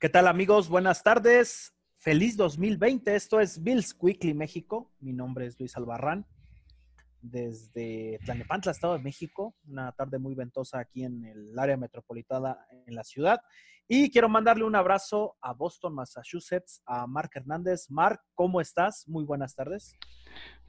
¿Qué tal amigos? Buenas tardes. Feliz 2020. Esto es Bills Quickly México. Mi nombre es Luis Albarrán. Desde Tlanepantla, Estado de México. Una tarde muy ventosa aquí en el área metropolitana en la ciudad. Y quiero mandarle un abrazo a Boston, Massachusetts, a Mark Hernández. Mark, ¿cómo estás? Muy buenas tardes.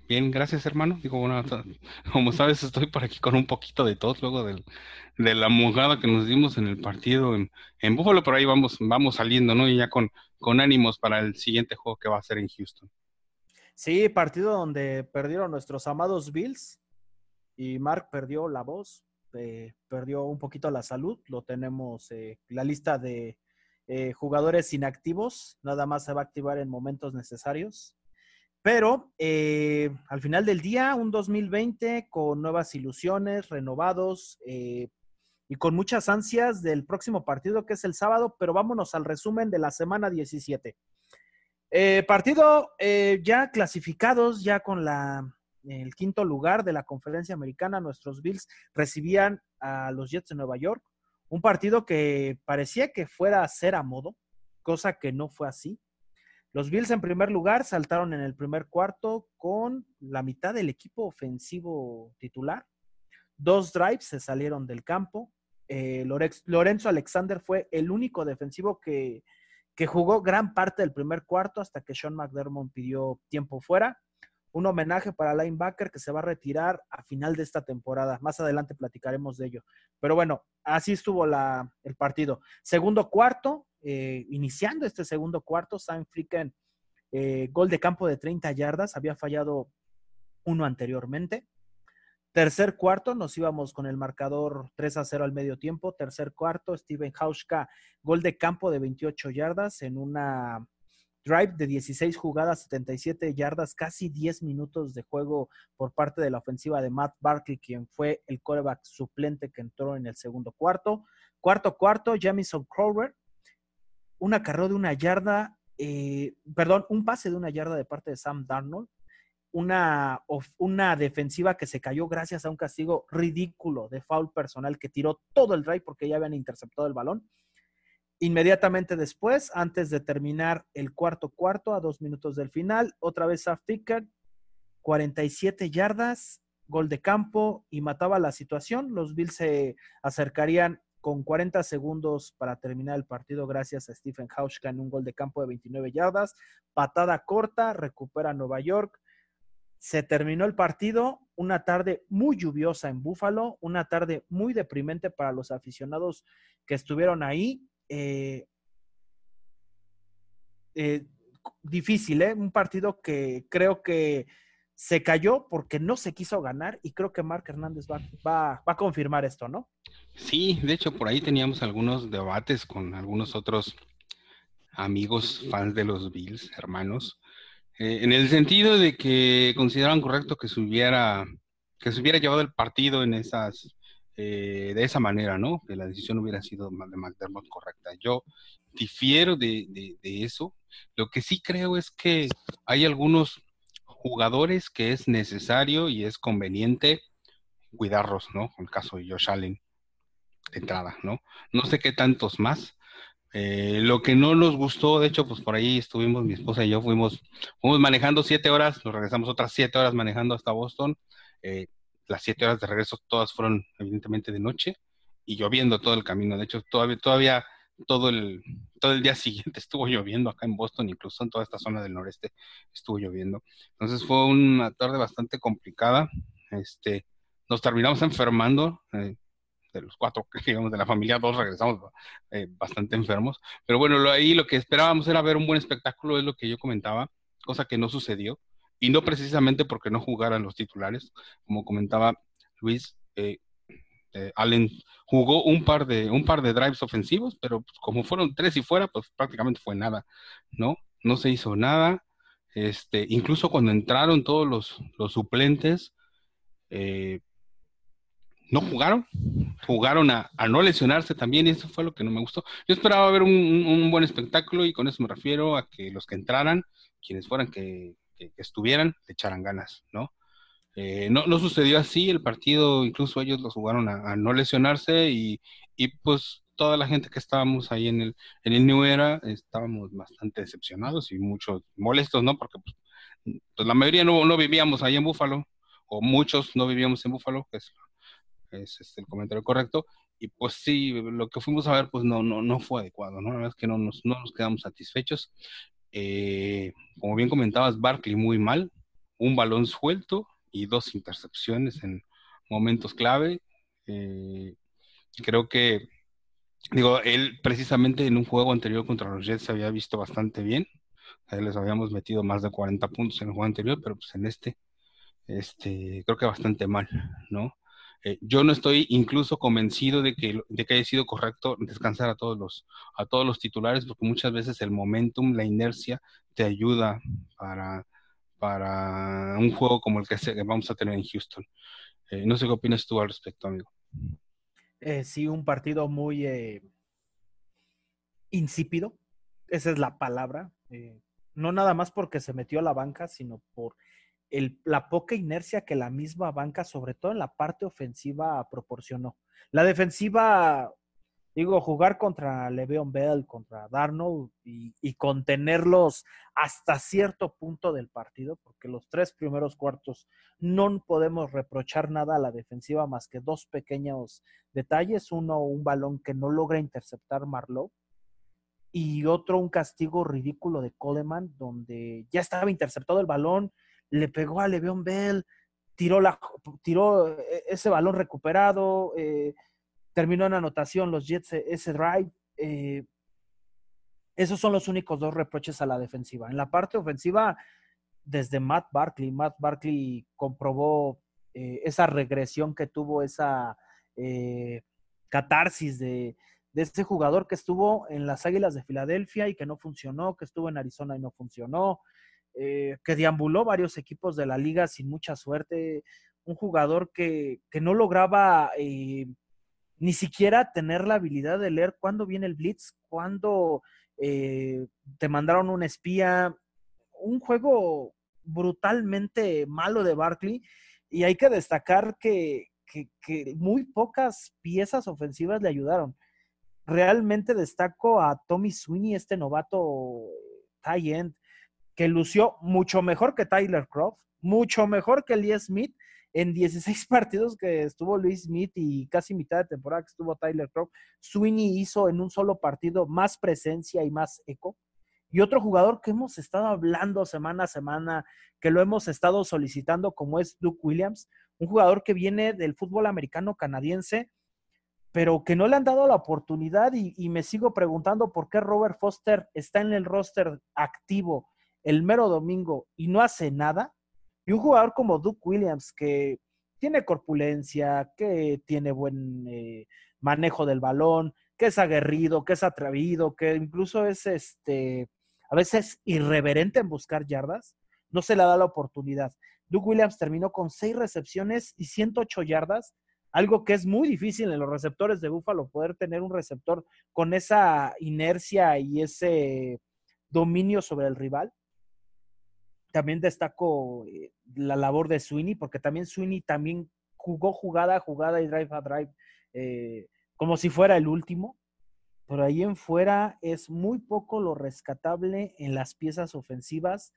Bien, gracias hermano. Digo, bueno, como sabes, estoy por aquí con un poquito de tos luego de la mojada que nos dimos en el partido en, en Búfalo, pero ahí vamos, vamos saliendo, ¿no? Y ya con, con ánimos para el siguiente juego que va a ser en Houston. Sí, partido donde perdieron nuestros amados Bills y Mark perdió la voz, eh, perdió un poquito la salud, lo tenemos, eh, la lista de eh, jugadores inactivos, nada más se va a activar en momentos necesarios. Pero al final del día, un 2020 con nuevas ilusiones, renovados y con muchas ansias del próximo partido que es el sábado, pero vámonos al resumen de la semana 17. partido ya clasificados, ya con la el quinto lugar de la conferencia americana, nuestros Bills recibían a los Jets de Nueva York, un partido que parecía que fuera a ser a modo, cosa que no fue así. Los Bills en primer lugar saltaron en el primer cuarto con la mitad del equipo ofensivo titular. Dos drives se salieron del campo. Eh, Lorenzo Alexander fue el único defensivo que, que jugó gran parte del primer cuarto hasta que Sean McDermott pidió tiempo fuera un homenaje para linebacker que se va a retirar a final de esta temporada. Más adelante platicaremos de ello. Pero bueno, así estuvo la, el partido. Segundo cuarto, eh, iniciando este segundo cuarto, Sam Fricken, eh, gol de campo de 30 yardas, había fallado uno anteriormente. Tercer cuarto, nos íbamos con el marcador 3 a 0 al medio tiempo. Tercer cuarto, Steven Hauschka, gol de campo de 28 yardas en una drive de 16 jugadas, 77 yardas, casi 10 minutos de juego por parte de la ofensiva de Matt Barkley, quien fue el quarterback suplente que entró en el segundo cuarto. Cuarto cuarto, Jamison Crowder, una carrera de una yarda, eh, perdón, un pase de una yarda de parte de Sam Darnold, una, una defensiva que se cayó gracias a un castigo ridículo de foul personal que tiró todo el drive porque ya habían interceptado el balón Inmediatamente después, antes de terminar el cuarto cuarto, a dos minutos del final, otra vez a Ficker, 47 yardas, gol de campo y mataba la situación. Los Bills se acercarían con 40 segundos para terminar el partido gracias a Stephen Hauschka en un gol de campo de 29 yardas. Patada corta, recupera Nueva York. Se terminó el partido, una tarde muy lluviosa en Búfalo, una tarde muy deprimente para los aficionados que estuvieron ahí. Eh, eh, difícil, ¿eh? Un partido que creo que se cayó porque no se quiso ganar y creo que Mark Hernández va, a confirmar esto, ¿no? Sí, de hecho por ahí teníamos algunos debates con algunos otros amigos fans de los Bills, hermanos, eh, en el sentido de que consideraban correcto que se hubiera, que se hubiera llevado el partido en esas eh, de esa manera, ¿no? Que la decisión hubiera sido de McDermott correcta. Yo difiero de, eso. Lo que sí creo es que hay algunos jugadores que es necesario y es conveniente cuidarlos, ¿no? En el caso de Josh Allen, de entrada, ¿no? No sé qué tantos más. Eh, lo que no nos gustó, de hecho, pues por ahí estuvimos, mi esposa y yo fuimos, fuimos manejando siete horas, nos regresamos otras siete horas manejando hasta Boston. Eh, las siete horas de regreso todas fueron evidentemente de noche y lloviendo todo el camino. De hecho, todavía, todavía todo el, todo el día siguiente estuvo lloviendo acá en Boston, incluso en toda esta zona del noreste estuvo lloviendo. Entonces fue una tarde bastante complicada. Este, nos terminamos enfermando. Eh, de los cuatro, digamos, de la familia, dos regresamos eh, bastante enfermos. Pero bueno, lo, ahí lo que esperábamos era ver un buen espectáculo, es lo que yo comentaba, cosa que no sucedió y no precisamente porque no jugaran los titulares, como comentaba Luis, eh, Eh, Allen jugó un par de un par de drives ofensivos, pero pues, como fueron tres y fuera, pues prácticamente fue nada, ¿no? No se hizo nada. Este, incluso cuando entraron todos los, los suplentes, eh, no jugaron, jugaron a, no lesionarse también y eso fue lo que no me gustó. Yo esperaba ver un, buen espectáculo y con eso me refiero a que los que entraran, quienes fueran que, estuvieran, le echaran ganas, ¿no? Eh, ¿no? No sucedió así, el partido incluso ellos los jugaron a, no lesionarse y, pues toda la gente que estábamos ahí en el, en el New Era estábamos bastante decepcionados y muchos molestos, ¿no? Porque pues, pues la mayoría no, no vivíamos ahí en Búfalo, o muchos no vivíamos en Búfalo, que es es este, el comentario correcto. Y pues sí, lo que fuimos a ver, pues no, no, no fue adecuado, ¿no? La verdad es que no nos, no nos quedamos satisfechos. Eh, como bien comentabas, Barkley muy mal, un balón suelto y dos intercepciones en momentos clave. Eh, creo que, digo, él precisamente en un juego anterior contra los Jets se había visto bastante bien. les habíamos metido más de 40 puntos en el juego anterior, pero pues en este, este, creo que bastante mal, ¿no? Eh, yo no estoy incluso convencido de que, haya sido correcto descansar a todos, los, a todos los titulares, porque muchas veces el momentum, la inercia, te ayuda para, para un juego como el que vamos a tener en Houston. Eh, no sé qué opinas tú al respecto, amigo. Eh, sí, un partido muy insípido, esa es la palabra. no nada más porque se metió a la banca, sino por la poca inercia que la misma banca, sobre todo en la parte ofensiva, proporcionó. La defensiva, digo, jugar contra Le'Veon Bell, contra Darnold y, contenerlos hasta cierto punto del partido, porque los tres primeros cuartos no podemos reprochar nada a la defensiva más que dos pequeños detalles. Uno, un balón que no logra interceptar Marlowe y otro un castigo ridículo de Coleman, donde ya estaba interceptado el balón, le pegó a Le'Veon Bell, tiró, la, tiró eh, ese balón recuperado, eh, terminó en anotación los Jets eh, ese drive. esos son los únicos dos reproches a la defensiva. En la parte ofensiva, desde Matt Barkley, Matt Barkley comprobó esa regresión que tuvo, esa catarsis de, de ese jugador que estuvo en las Águilas de Filadelfia y que no funcionó, que estuvo en Arizona y no funcionó, eh, que deambuló varios equipos de la liga sin mucha suerte, un jugador que, no lograba eh, ni siquiera tener la habilidad de leer cuándo viene el blitz, cuándo eh, te mandaron un espía, un juego brutalmente malo de Barkley y hay que destacar que, muy pocas piezas ofensivas le ayudaron. Realmente destaco a Tommy Sweeney, este novato tie end, que lució mucho mejor que Tyler Croft, mucho mejor que Lee Smith en 16 partidos que estuvo Luis Smith y casi mitad de temporada que estuvo Tyler Croft. Sweeney hizo en un solo partido más presencia y más eco. Y otro jugador que hemos estado hablando semana a semana, que lo hemos estado solicitando, como es Duke Williams, un jugador que viene del fútbol americano canadiense, pero que no le han dado la oportunidad y, y me sigo preguntando por qué Robert Foster está en el roster activo el mero domingo y no hace nada, y un jugador como Duke Williams que tiene corpulencia, que tiene buen eh, manejo del balón, que es aguerrido, que es atrevido, que incluso es este a veces irreverente en buscar yardas, no se le da la oportunidad. Duke Williams terminó con seis recepciones y 108 yardas, algo que es muy difícil en los receptores de Búfalo poder tener un receptor con esa inercia y ese dominio sobre el rival también destaco eh, la labor de Sweeney, porque también Sweeney también jugó jugada a jugada y drive a drive eh, como si fuera el último. Pero ahí en fuera es muy poco lo rescatable en las piezas ofensivas.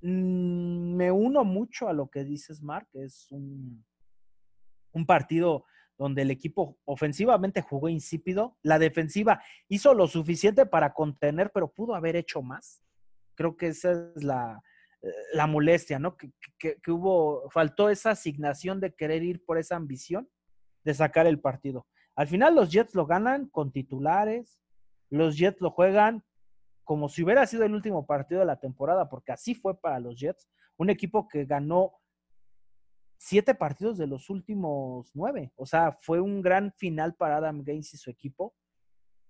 Mm, me uno mucho a lo que dices, Mark. Es un, un partido donde el equipo ofensivamente jugó insípido. La defensiva hizo lo suficiente para contener, pero pudo haber hecho más. Creo que esa es la, la molestia, ¿no? Que, hubo, faltó esa asignación de querer ir por esa ambición de sacar el partido. Al final los Jets lo ganan con titulares, los Jets lo juegan como si hubiera sido el último partido de la temporada, porque así fue para los Jets, un equipo que ganó siete partidos de los últimos nueve. O sea, fue un gran final para Adam Gaines y su equipo,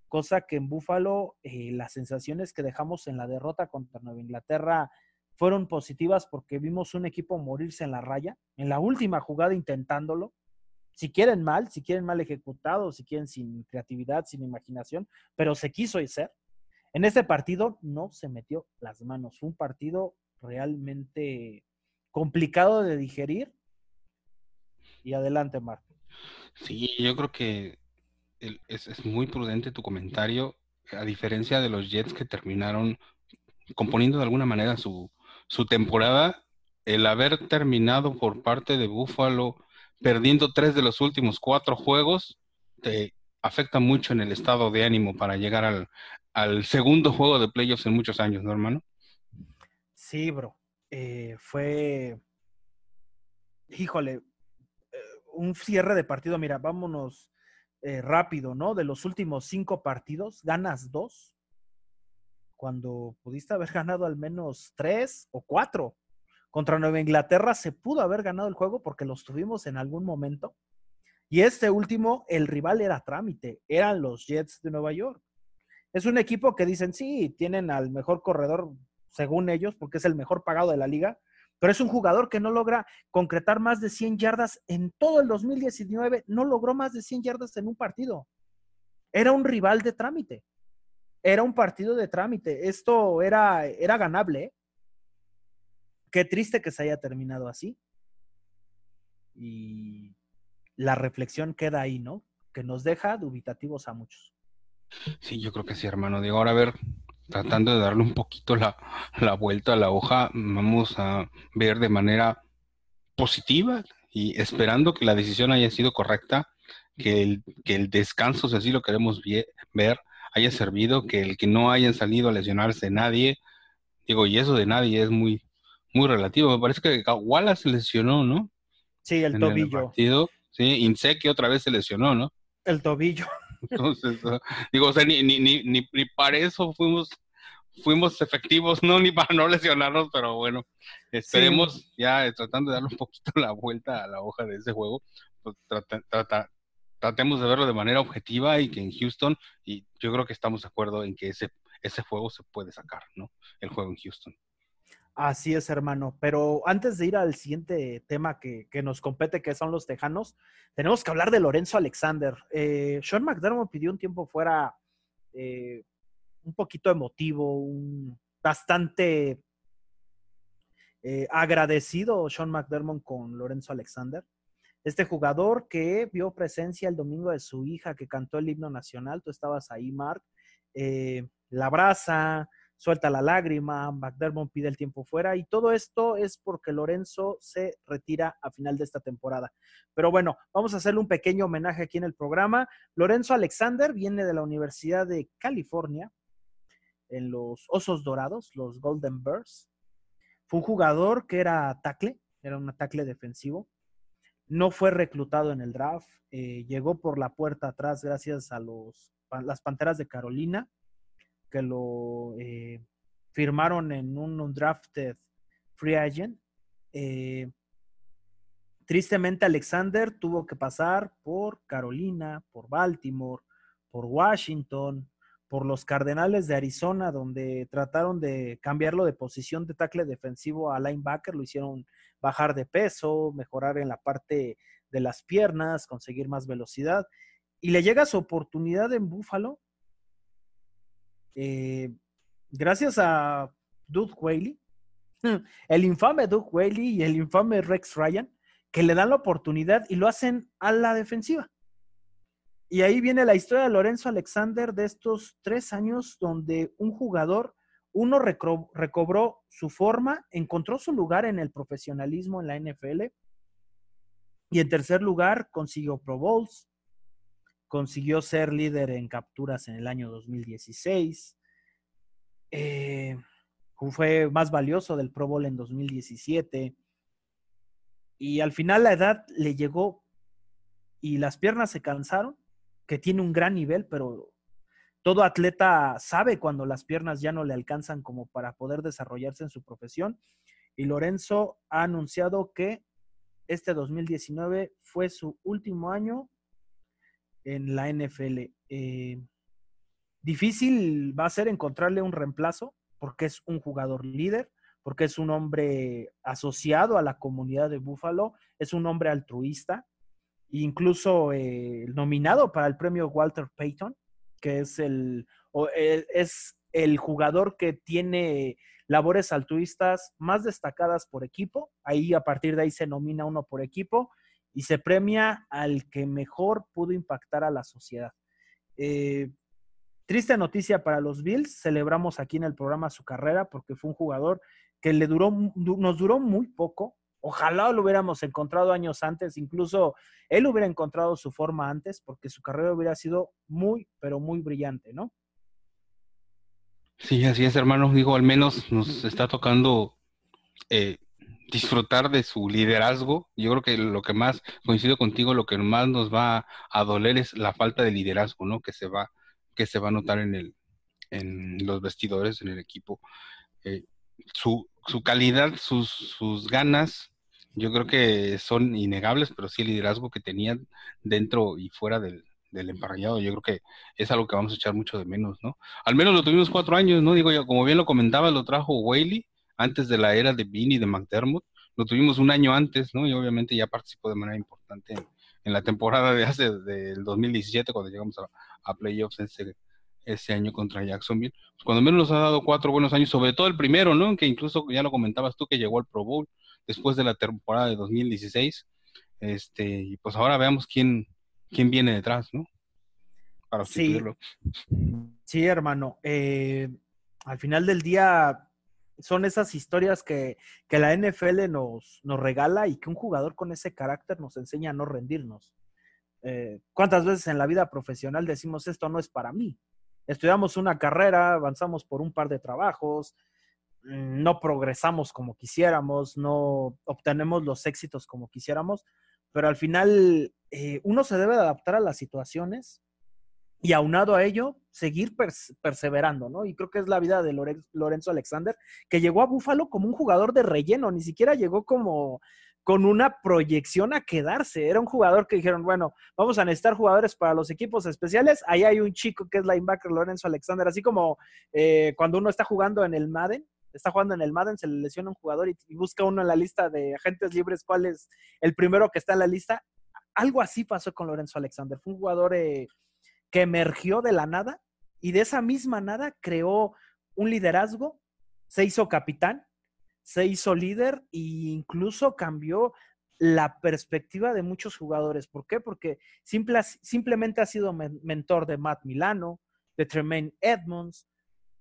cosa que en Buffalo eh, las sensaciones que dejamos en la derrota contra Nueva Inglaterra fueron positivas porque vimos un equipo morirse en la raya, en la última jugada intentándolo. Si quieren mal, si quieren mal ejecutado, si quieren sin creatividad, sin imaginación, pero se quiso hacer. En este partido no se metió las manos. Fue un partido realmente complicado de digerir. Y adelante, Marco. Sí, yo creo que es, es, muy prudente tu comentario, a diferencia de los Jets que terminaron componiendo de alguna manera su, su temporada, el haber terminado por parte de Buffalo perdiendo tres de los últimos cuatro juegos, te afecta mucho en el estado de ánimo para llegar al, segundo juego de playoffs en muchos años, ¿no, hermano? Sí, bro. Eh, fue, híjole, eh, un cierre de partido. Mira, vámonos eh, rápido, ¿no? De los últimos cinco partidos, ganas dos, cuando pudiste haber ganado al menos tres o cuatro. Contra Nueva Inglaterra se pudo haber ganado el juego porque los tuvimos en algún momento. Y este último, el rival era trámite, eran los Jets de Nueva York. Es un equipo que dicen, sí, tienen al mejor corredor, según ellos, porque es el mejor pagado de la liga, pero es un jugador que no logra concretar más de 100 yardas en todo el 2019, no logró más de 100 yardas en un partido. Era un rival de trámite. Era un partido de trámite. Esto era, era ganable. Qué triste que se haya terminado así. Y la reflexión queda ahí, ¿no? Que nos deja dubitativos a muchos. Sí, yo creo que sí, hermano. Digo, ahora a ver, tratando de darle un poquito la, la vuelta a la hoja, vamos a ver de manera positiva y esperando que la decisión haya sido correcta, que el, que el descanso, si así lo queremos ver, haya servido, que el que no hayan salido a lesionarse nadie, digo, y eso de nadie es muy, muy relativo. Me parece que Wallace se lesionó, ¿no? Sí, el tobillo. Sí, Inseki otra vez se lesionó, ¿no? El tobillo. Entonces, ah, digo, o sea, ni, ni, ni, ni, para eso fuimos, fuimos efectivos, no, ni para no lesionarnos, pero bueno, esperemos ya eh, tratando de darle un poquito la vuelta a la hoja de ese juego, pues trata, tratemos de verlo de manera objetiva y que en Houston, y yo creo que estamos de acuerdo en que ese, ese juego se puede sacar, ¿no? El juego en Houston. Así es, hermano. Pero antes de ir al siguiente tema que, nos compete, que son los Tejanos, tenemos que hablar de Lorenzo Alexander. Eh, Sean McDermott pidió un tiempo fuera eh, un poquito emotivo, un, bastante eh, agradecido Sean McDermott con Lorenzo Alexander. Este jugador que vio presencia el domingo de su hija que cantó el himno nacional, tú estabas ahí, Mark, la abraza, suelta la lágrima, McDermott pide el tiempo fuera y todo esto es porque Lorenzo se retira a final de esta temporada. Pero bueno, vamos a hacerle un pequeño homenaje aquí en el programa. Lorenzo Alexander viene de la Universidad de California en los Osos Dorados, los Golden Bears. Fue un jugador que era tackle, era un tackle defensivo. No fue reclutado en el draft, eh, llegó por la puerta atrás gracias a los, las Panteras de Carolina que lo eh, firmaron en un undrafted free agent. Eh, tristemente, Alexander tuvo que pasar por Carolina, por Baltimore, por Washington, por los Cardenales de Arizona, donde trataron de cambiarlo de posición de tackle defensivo a linebacker, lo hicieron bajar de peso, mejorar en la parte de las piernas, conseguir más velocidad. Y le llega su oportunidad en Buffalo eh, gracias a Doug Whaley, el infame Doug Whaley y el infame Rex Ryan, que le dan la oportunidad y lo hacen a la defensiva. Y ahí viene la historia de Lorenzo Alexander de estos tres años donde un jugador, uno recobró su forma, encontró su lugar en el profesionalismo en la NFL y en tercer lugar consiguió Pro Bowls, consiguió ser líder en capturas en el año 2016. Eh, fue más valioso del Pro Bowl en 2017. Y al final la edad le llegó y las piernas se cansaron, que tiene un gran nivel, pero todo atleta sabe cuando las piernas ya no le alcanzan como para poder desarrollarse en su profesión. Y Lorenzo ha anunciado que este 2019 fue su último año en la NFL. Eh, difícil va a ser encontrarle un reemplazo porque es un jugador líder, porque es un hombre asociado a la comunidad de Buffalo, es un hombre altruista, incluso eh, nominado para el premio Walter Payton, que es el, eh, es el jugador que tiene labores altruistas más destacadas por equipo. Ahí a partir de ahí se nomina uno por equipo y se premia al que mejor pudo impactar a la sociedad. Eh, triste noticia para los Bills. Celebramos aquí en el programa su carrera porque fue un jugador que le duró, nos duró muy poco. Ojalá lo hubiéramos encontrado años antes, incluso él hubiera encontrado su forma antes, porque su carrera hubiera sido muy, pero muy brillante, ¿no? Sí, así es, hermano. Digo, al menos nos está tocando eh, disfrutar de su liderazgo. Yo creo que lo que más, coincido contigo, lo que más nos va a doler es la falta de liderazgo, ¿no? Que se va, que se va a notar en el, en los vestidores, en el equipo. Eh, su, su calidad, sus, sus ganas, yo creo que son innegables, pero sí el liderazgo que tenían dentro y fuera del, del emparrillado, yo creo que es algo que vamos a echar mucho de menos, ¿no? Al menos lo tuvimos cuatro años, ¿no? Digo yo, como bien lo comentaba, lo trajo Whaley antes de la era de Bean y de McDermott, lo tuvimos un año antes, ¿no? Y obviamente ya participó de manera importante en, la temporada de hace del 2017 cuando llegamos a, playoffs ese, ese año contra Jacksonville. Pues cuando menos nos ha dado cuatro buenos años, sobre todo el primero, ¿no? Que incluso ya lo comentabas tú que llegó al Pro Bowl después de la temporada de 2016. Este, y pues ahora veamos quién, quién viene detrás, ¿no? Para sí. sí, hermano. Eh, al final del día son esas historias que, la NFL nos, nos, regala y que un jugador con ese carácter nos enseña a no rendirnos. Eh, ¿Cuántas veces en la vida profesional decimos esto no es para mí? Estudiamos una carrera, avanzamos por un par de trabajos, no progresamos como quisiéramos, no obtenemos los éxitos como quisiéramos, pero al final eh, uno se debe adaptar a las situaciones y aunado a ello, seguir perseverando, ¿no? Y creo que es la vida de Lorenzo Alexander, que llegó a Búfalo como un jugador de relleno, ni siquiera llegó como con una proyección a quedarse. Era un jugador que dijeron, bueno, vamos a necesitar jugadores para los equipos especiales. Ahí hay un chico que es linebacker Lorenzo Alexander, así como eh, cuando uno está jugando en el Madden, está jugando en el Madden, se le lesiona un jugador y, busca uno en la lista de agentes libres cuál es el primero que está en la lista. Algo así pasó con Lorenzo Alexander. Fue un jugador eh, que emergió de la nada y de esa misma nada creó un liderazgo, se hizo capitán, se hizo líder e incluso cambió la perspectiva de muchos jugadores. ¿Por qué? Porque simplemente ha sido mentor de Matt Milano, de Tremaine Edmonds,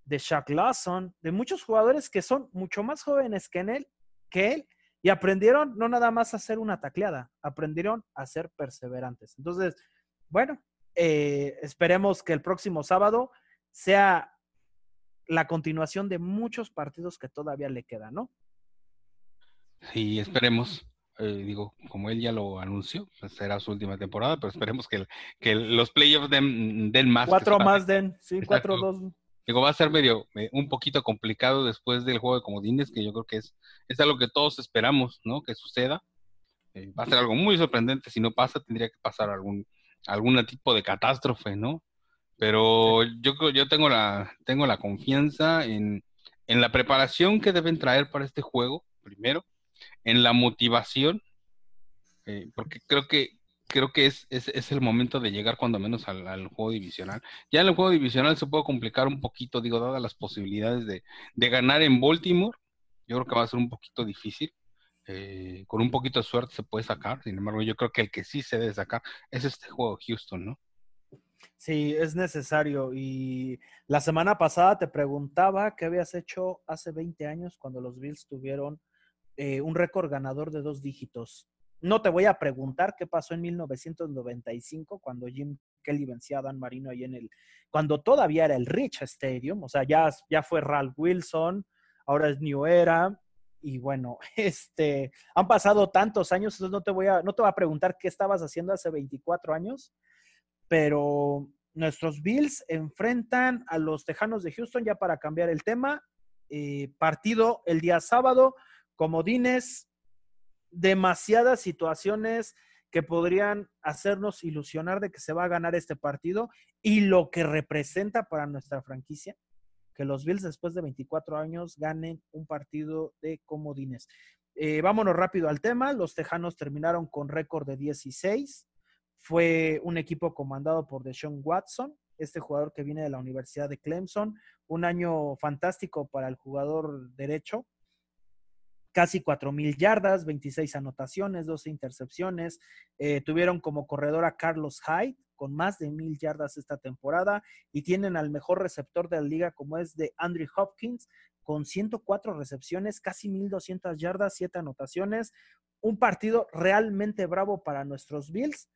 de Shaq Lawson, de muchos jugadores que son mucho más jóvenes que, en él, que él y aprendieron no nada más a hacer una tacleada, aprendieron a ser perseverantes. Entonces, bueno, eh, esperemos que el próximo sábado sea la continuación de muchos partidos que todavía le quedan, ¿no? Sí, esperemos. Eh, digo, como él ya lo anunció, pues será su última temporada, pero esperemos que, que los playoffs den, den más. Cuatro más den, sí, cuatro, dos. Digo, va a ser medio, un poquito complicado después del juego de comodines, que yo creo que es, es algo que todos esperamos, ¿no? Que suceda. Eh, va a ser algo muy sorprendente. Si no pasa, tendría que pasar algún, algún tipo de catástrofe, ¿no? Pero yo, yo tengo la, tengo la confianza en, en la preparación que deben traer para este juego, primero, en la motivación, eh, porque creo que creo que es, es, el momento de llegar cuando menos al, juego divisional. Ya en el juego divisional se puede complicar un poquito, digo, dadas las posibilidades de, ganar en Baltimore, yo creo que va a ser un poquito difícil. Eh, con un poquito de suerte se puede sacar, sin embargo, yo creo que el que sí se debe sacar es este juego Houston, ¿no? Sí, es necesario. Y la semana pasada te preguntaba qué habías hecho hace 20 años cuando los Bills tuvieron eh, un récord ganador de dos dígitos. No te voy a preguntar qué pasó en 1995 cuando Jim Kelly vencía a Dan Marino ahí en el, cuando todavía era el Rich Stadium, o sea, ya, ya fue Ralph Wilson, ahora es New Era, y bueno, este, han pasado tantos años, entonces no te voy a, no te voy a preguntar qué estabas haciendo hace 24 años, pero nuestros Bills enfrentan a los Tejanos de Houston ya para cambiar el tema. Eh, partido el día sábado, comodines, demasiadas situaciones que podrían hacernos ilusionar de que se va a ganar este partido y lo que representa para nuestra franquicia, que los Bills después de 24 años ganen un partido de comodines. Eh, vámonos rápido al tema. Los Tejanos terminaron con récord de 16. Fue un equipo comandado por Deshaun Watson, este jugador que viene de la Universidad de Clemson. Un año fantástico para el jugador derecho casi mil yardas, 26 anotaciones, 12 intercepciones. Eh, tuvieron como corredor a Carlos Hyde con más de mil yardas esta temporada y tienen al mejor receptor de la liga como es de Andrew Hopkins con 104 recepciones, casi 1200 yardas, 7 anotaciones. Un partido realmente bravo para nuestros Bills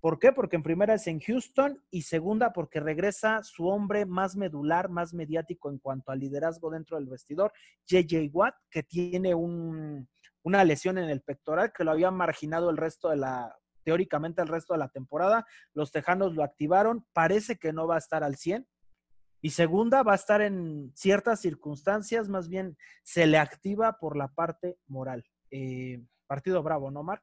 ¿Por qué? Porque en primera es en Houston y segunda porque regresa su hombre más medular, más mediático en cuanto al liderazgo dentro del vestidor, JJ Watt, que tiene una lesión en el pectoral que lo había marginado el resto de la, teóricamente el resto de la temporada. Los Tejanos lo activaron, parece que no va a estar al 100. Y segunda, va a estar en ciertas circunstancias, más bien se le activa por la parte moral. Eh, partido bravo, ¿no, Mark?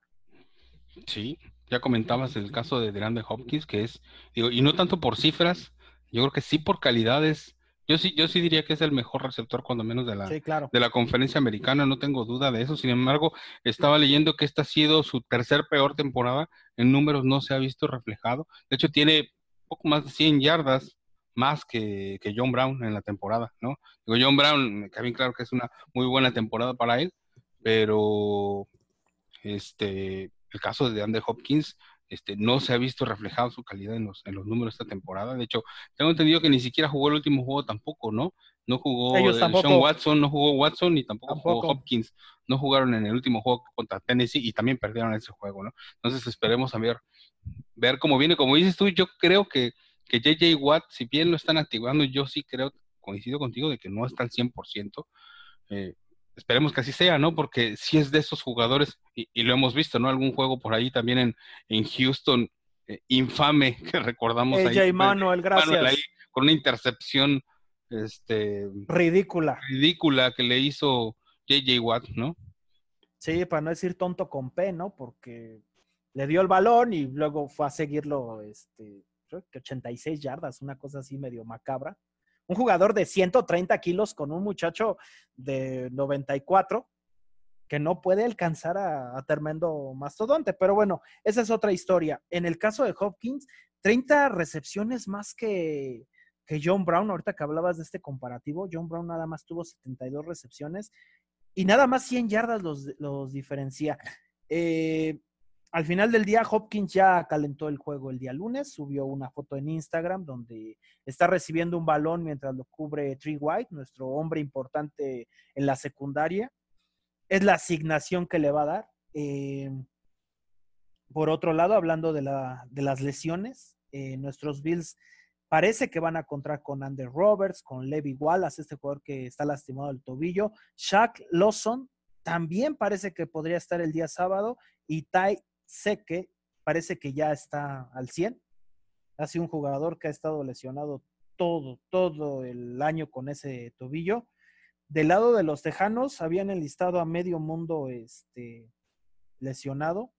Sí, ya comentabas el caso de DeAndre Hopkins, que es, digo, y no tanto por cifras, yo creo que sí por calidades. Yo sí, yo sí diría que es el mejor receptor, cuando menos de la, de la conferencia americana, no tengo duda de eso. Sin embargo, estaba leyendo que esta ha sido su tercer peor temporada. En números no se ha visto reflejado. De hecho, tiene poco más de 100 yardas más que, que John Brown en la temporada, ¿no? Digo, John Brown, me queda bien claro que es una muy buena temporada para él, pero este, el caso de Andrew Hopkins, este, no se ha visto reflejado su calidad en los, en los números esta temporada. De hecho, tengo entendido que ni siquiera jugó el último juego tampoco, ¿no? No jugó Sean Watson, no jugó Watson ni tampoco, jugó Hopkins. No jugaron en el último juego contra Tennessee y también perdieron ese juego, ¿no? Entonces esperemos a ver, ver cómo viene. Como dices tú, yo creo que, que JJ Watt, si bien lo están activando, yo sí creo, coincido contigo, de que no está al 100%. Eh, esperemos que así sea, ¿no? Porque si es de esos jugadores, y, lo hemos visto, ¿no? Algún juego por ahí también en, en Houston, eh, infame, que recordamos ahí. ahí. Manuel, gracias. con una intercepción este, ridícula. Ridícula que le hizo JJ Watt, ¿no? Sí, para no decir tonto con P, ¿no? Porque le dio el balón y luego fue a seguirlo, este, creo que 86 yardas, una cosa así medio macabra un jugador de 130 kilos con un muchacho de 94 que no puede alcanzar a, tremendo mastodonte. Pero bueno, esa es otra historia. En el caso de Hopkins, 30 recepciones más que, que John Brown. Ahorita que hablabas de este comparativo, John Brown nada más tuvo 72 recepciones y nada más 100 yardas los, los diferencia. Eh, al final del día, Hopkins ya calentó el juego el día lunes, subió una foto en Instagram donde está recibiendo un balón mientras lo cubre Tree White, nuestro hombre importante en la secundaria. Es la asignación que le va a dar. Eh, por otro lado, hablando de, las lesiones, eh, nuestros Bills parece que van a contar con Ander Roberts, con Levi Wallace, este jugador que está lastimado del tobillo. Shaq Lawson también parece que podría estar el día sábado. Y Ty sé que parece que ya está al 100. Ha sido un jugador que ha estado lesionado todo, todo el año con ese tobillo. Del lado de los Tejanos habían enlistado a medio mundo este, lesionado,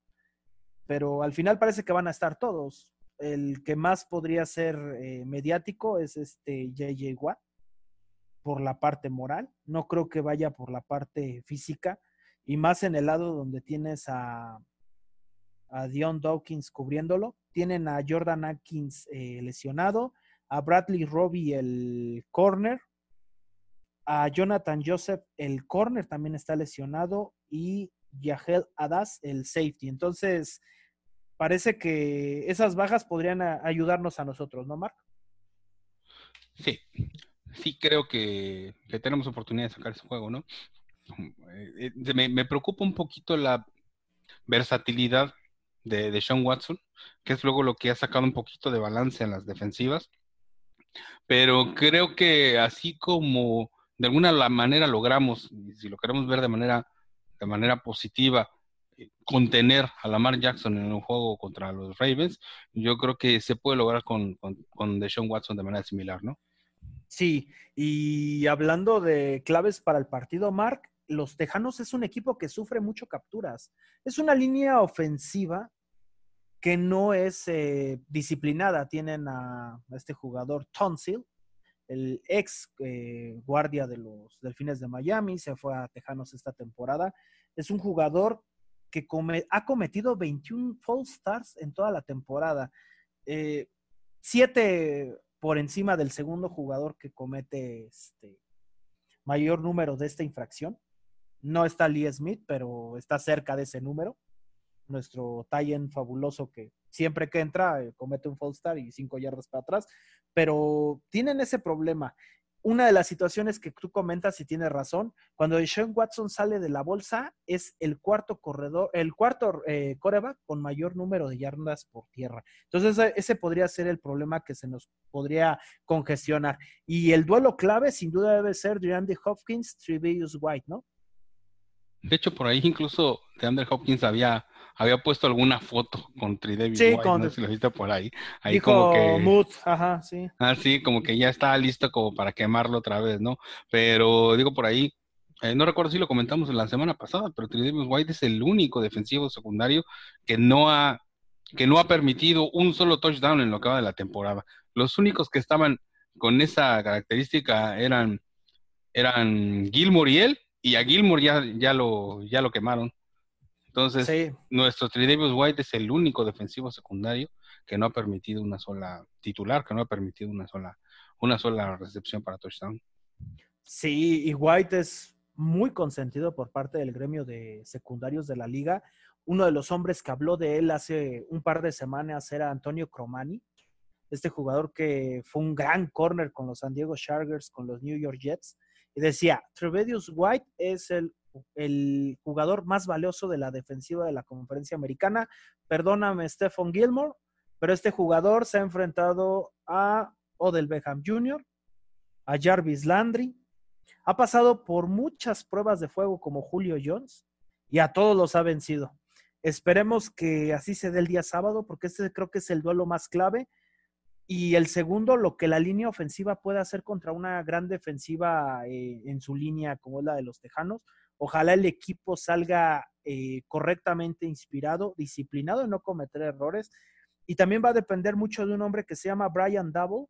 pero al final parece que van a estar todos. El que más podría ser eh, mediático es este JJ Watt por la parte moral. No creo que vaya por la parte física y más en el lado donde tienes a a Dion Dawkins cubriéndolo. Tienen a Jordan Atkins eh, lesionado, a Bradley Robbie el corner, a Jonathan Joseph el corner también está lesionado y Yahel Adas el safety. Entonces, parece que esas bajas podrían ayudarnos a nosotros, ¿no, Mark? Sí, sí creo que, tenemos oportunidad de sacar ese juego, ¿no? Eh, eh, me, me preocupa un poquito la versatilidad de, Sean Watson, que es luego lo que ha sacado un poquito de balance en las defensivas. Pero creo que así como de alguna manera logramos, si lo queremos ver de manera, de manera positiva, eh, contener a Lamar Jackson en un juego contra los Ravens, yo creo que se puede lograr con, con, con Deshaun Watson de manera similar, ¿no? Sí, y hablando de claves para el partido, Mark, los Tejanos es un equipo que sufre mucho capturas. Es una línea ofensiva que no es eh, disciplinada. Tienen a, este jugador Tonsil, el ex eh, guardia de los Delfines de Miami, se fue a Tejanos esta temporada. Es un jugador que ha cometido 21 false stars en toda la temporada. Eh, siete por encima del segundo jugador que comete este mayor número de esta infracción. No está Lee Smith, pero está cerca de ese número. Nuestro Tyen fabuloso que siempre que entra eh, comete un false start y cinco yardas para atrás. Pero tienen ese problema una de las situaciones que tú comentas y tienes razón, cuando Sean Watson sale de la bolsa, es el cuarto corredor, el cuarto eh, coreback con mayor número de yardas por tierra. Entonces, ese podría ser el problema que se nos podría congestionar. Y el duelo clave, sin duda, debe ser DeAndre Hopkins, Trevius White, ¿no? De hecho, por ahí incluso DeAndre Hopkins había había puesto alguna foto con Tridevis sí, White, no sé si lo viste por ahí. Ahí como que... Mood, ajá, sí. Ah, sí, como que ya está listo como para quemarlo otra vez, ¿no? Pero digo por ahí, eh, no recuerdo si lo comentamos la semana pasada, pero Tridevis White es el único defensivo secundario que no ha que no ha permitido un solo touchdown en lo que va de la temporada. Los únicos que estaban con esa característica eran eran Gilmore y él, y a Gilmore ya, ya lo ya lo quemaron. Entonces, nuestro Tridavious White es el único defensivo secundario que no ha permitido una sola titular, que no ha permitido una sola, una sola recepción para touchdown. Sí, y White es muy consentido por parte del gremio de secundarios de la liga. Uno de los hombres que habló de él hace un par de semanas era Antonio Cromani, este jugador que fue un gran corner con los San Diego Chargers, con los New York Jets, y decía, Trevedius White es el el jugador más valioso de la defensiva de la conferencia americana. Perdóname, Stephen Gilmore, pero este jugador se ha enfrentado a Odell Beckham Jr., a Jarvis Landry, ha pasado por muchas pruebas de fuego como Julio Jones y a todos los ha vencido. Esperemos que así se dé el día sábado, porque este creo que es el duelo más clave. Y el segundo, lo que la línea ofensiva puede hacer contra una gran defensiva eh, en su línea, como la de los Tejanos, Ojalá el equipo salga eh, correctamente inspirado, disciplinado en no cometer errores. Y también va a depender mucho de un hombre que se llama Brian Double,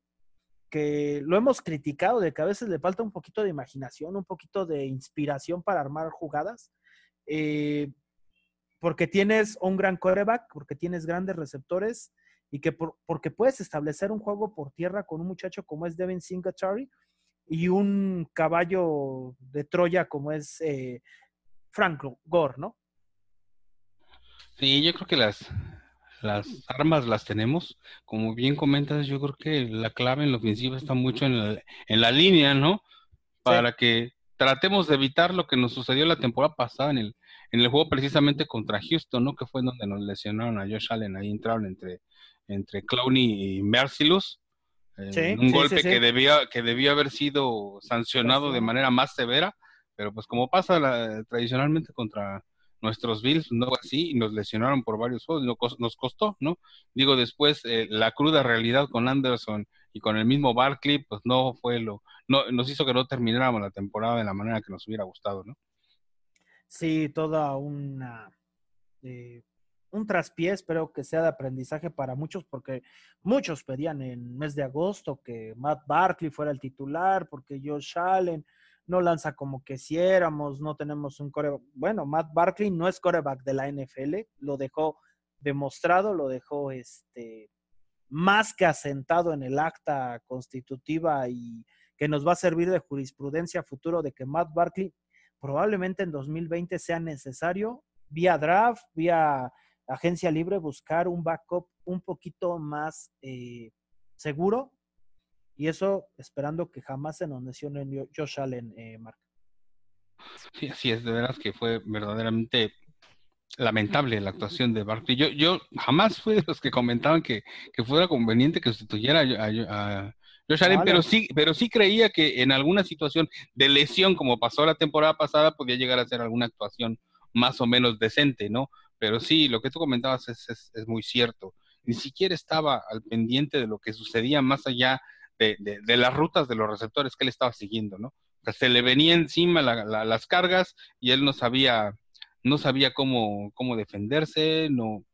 que lo hemos criticado de que a veces le falta un poquito de imaginación, un poquito de inspiración para armar jugadas. Eh, porque tienes un gran coreback, porque tienes grandes receptores y que porque puedes establecer un juego por tierra con un muchacho como es Devin Singletary y un caballo de Troya como es eh, Franco Gore, ¿no? Sí, yo creo que las, las armas las tenemos. Como bien comentas, yo creo que la clave en la ofensiva está mucho en la, línea, ¿no? Para que tratemos de evitar lo que nos sucedió la temporada pasada en el, en el juego precisamente contra Houston, ¿no? Que fue donde nos lesionaron a Josh Allen. Ahí entraron entre, entre Clowney y Mercilus un golpe que debía que debió haber sido sancionado de manera más severa, pero pues como pasa tradicionalmente contra nuestros Bills, no así, y nos lesionaron por varios juegos, nos costó, ¿no? Digo, después eh, la cruda realidad con Anderson y con el mismo Barkley, pues no fue lo, no, nos hizo que no termináramos la temporada de la manera que nos hubiera gustado, ¿no? Sí, toda una eh, un traspié, espero que sea de aprendizaje para muchos, porque muchos pedían en mes de agosto que Matt Barkley fuera el titular, porque Josh Allen no lanza como quisiéramos, no tenemos un coreback. Bueno, Matt Barkley no es coreback de la NFL, lo dejó demostrado, lo dejó este más que asentado en el acta constitutiva y que nos va a servir de jurisprudencia futuro de que Matt Barkley probablemente en 2020 sea necesario vía draft, vía agencia libre buscar un backup un poquito más eh, seguro y eso esperando que jamás se nos lesione Josh Allen, eh, Mark. Sí, así es, de veras que fue verdaderamente lamentable la actuación de Barkley. Yo, yo jamás fui de los que comentaban que, fuera conveniente que sustituyera a, Josh Allen, pero sí, pero sí creía que en alguna situación de lesión, como pasó la temporada pasada, podía llegar a ser alguna actuación más o menos decente, ¿no? Pero sí, lo que tú comentabas es, es, muy cierto. Ni siquiera estaba al pendiente de lo que sucedía más allá de, de, las rutas de los receptores que él estaba siguiendo, ¿no? se le venía encima las cargas y él no sabía, no sabía cómo, cómo defenderse, no,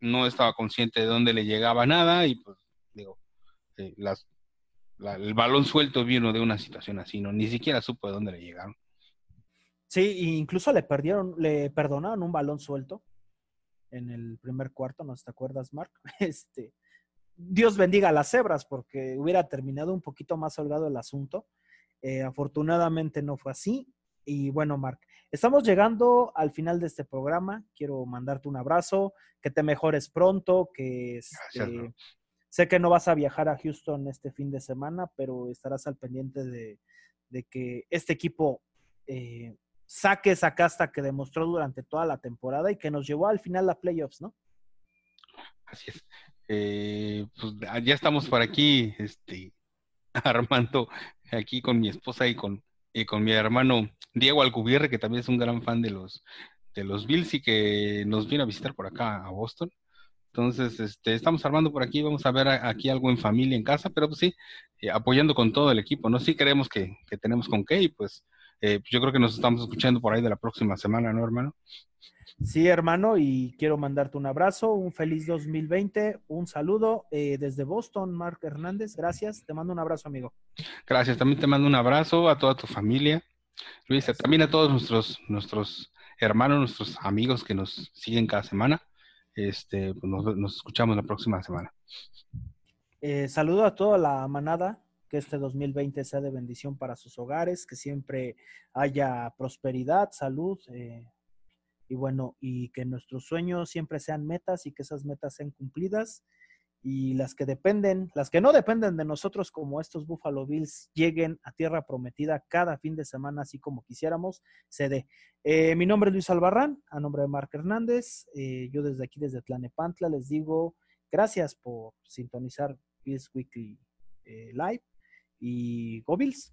no estaba consciente de dónde le llegaba nada y pues digo, eh, las, el balón suelto vino de una situación así, no, ni siquiera supo de dónde le llegaron. Sí, incluso le perdieron, le perdonaron un balón suelto en el primer cuarto, ¿no te acuerdas, Mark? Este, Dios bendiga a las cebras porque hubiera terminado un poquito más holgado el asunto. Eh, afortunadamente no fue así. Y bueno, Mark, estamos llegando al final de este programa. Quiero mandarte un abrazo, que te mejores pronto, que este, sé que no vas a viajar a Houston este fin de semana, pero estarás al pendiente de, que este equipo eh, saque esa casta que demostró durante toda la temporada y que nos llevó al final a playoffs, ¿no? Así es. Eh, pues ya estamos por aquí, este, Armando, aquí con mi esposa y con, y con mi hermano Diego Alcubierre, que también es un gran fan de los, de los Bills y que nos viene a visitar por acá a Boston. Entonces, este, estamos armando por aquí, vamos a ver aquí algo en familia, en casa, pero pues sí, eh, apoyando con todo el equipo, ¿no? Sí creemos que, que tenemos con qué y pues eh, yo creo que nos estamos escuchando por ahí de la próxima semana, ¿no, hermano? Sí, hermano, y quiero mandarte un abrazo, un feliz 2020, un saludo eh, desde Boston, Mark Hernández, gracias, te mando un abrazo, amigo. Gracias, también te mando un abrazo a toda tu familia, Luisa, también a todos nuestros, nuestros hermanos, nuestros amigos que nos siguen cada semana. Este, pues nos, escuchamos la próxima semana. Eh, saludo a toda la manada, que este 2020 sea de bendición para sus hogares, que siempre haya prosperidad, salud, eh, y bueno, y que nuestros sueños siempre sean metas y que esas metas sean cumplidas y las que dependen, las que no dependen de nosotros como estos Buffalo Bills lleguen a tierra prometida cada fin de semana así como quisiéramos, se dé. Eh, mi nombre es Luis Albarrán, a nombre de Marc Hernández, eh, yo desde aquí, desde Tlanepantla, les digo gracias por sintonizar Bills Weekly eh, Live y Go Bills.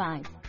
5.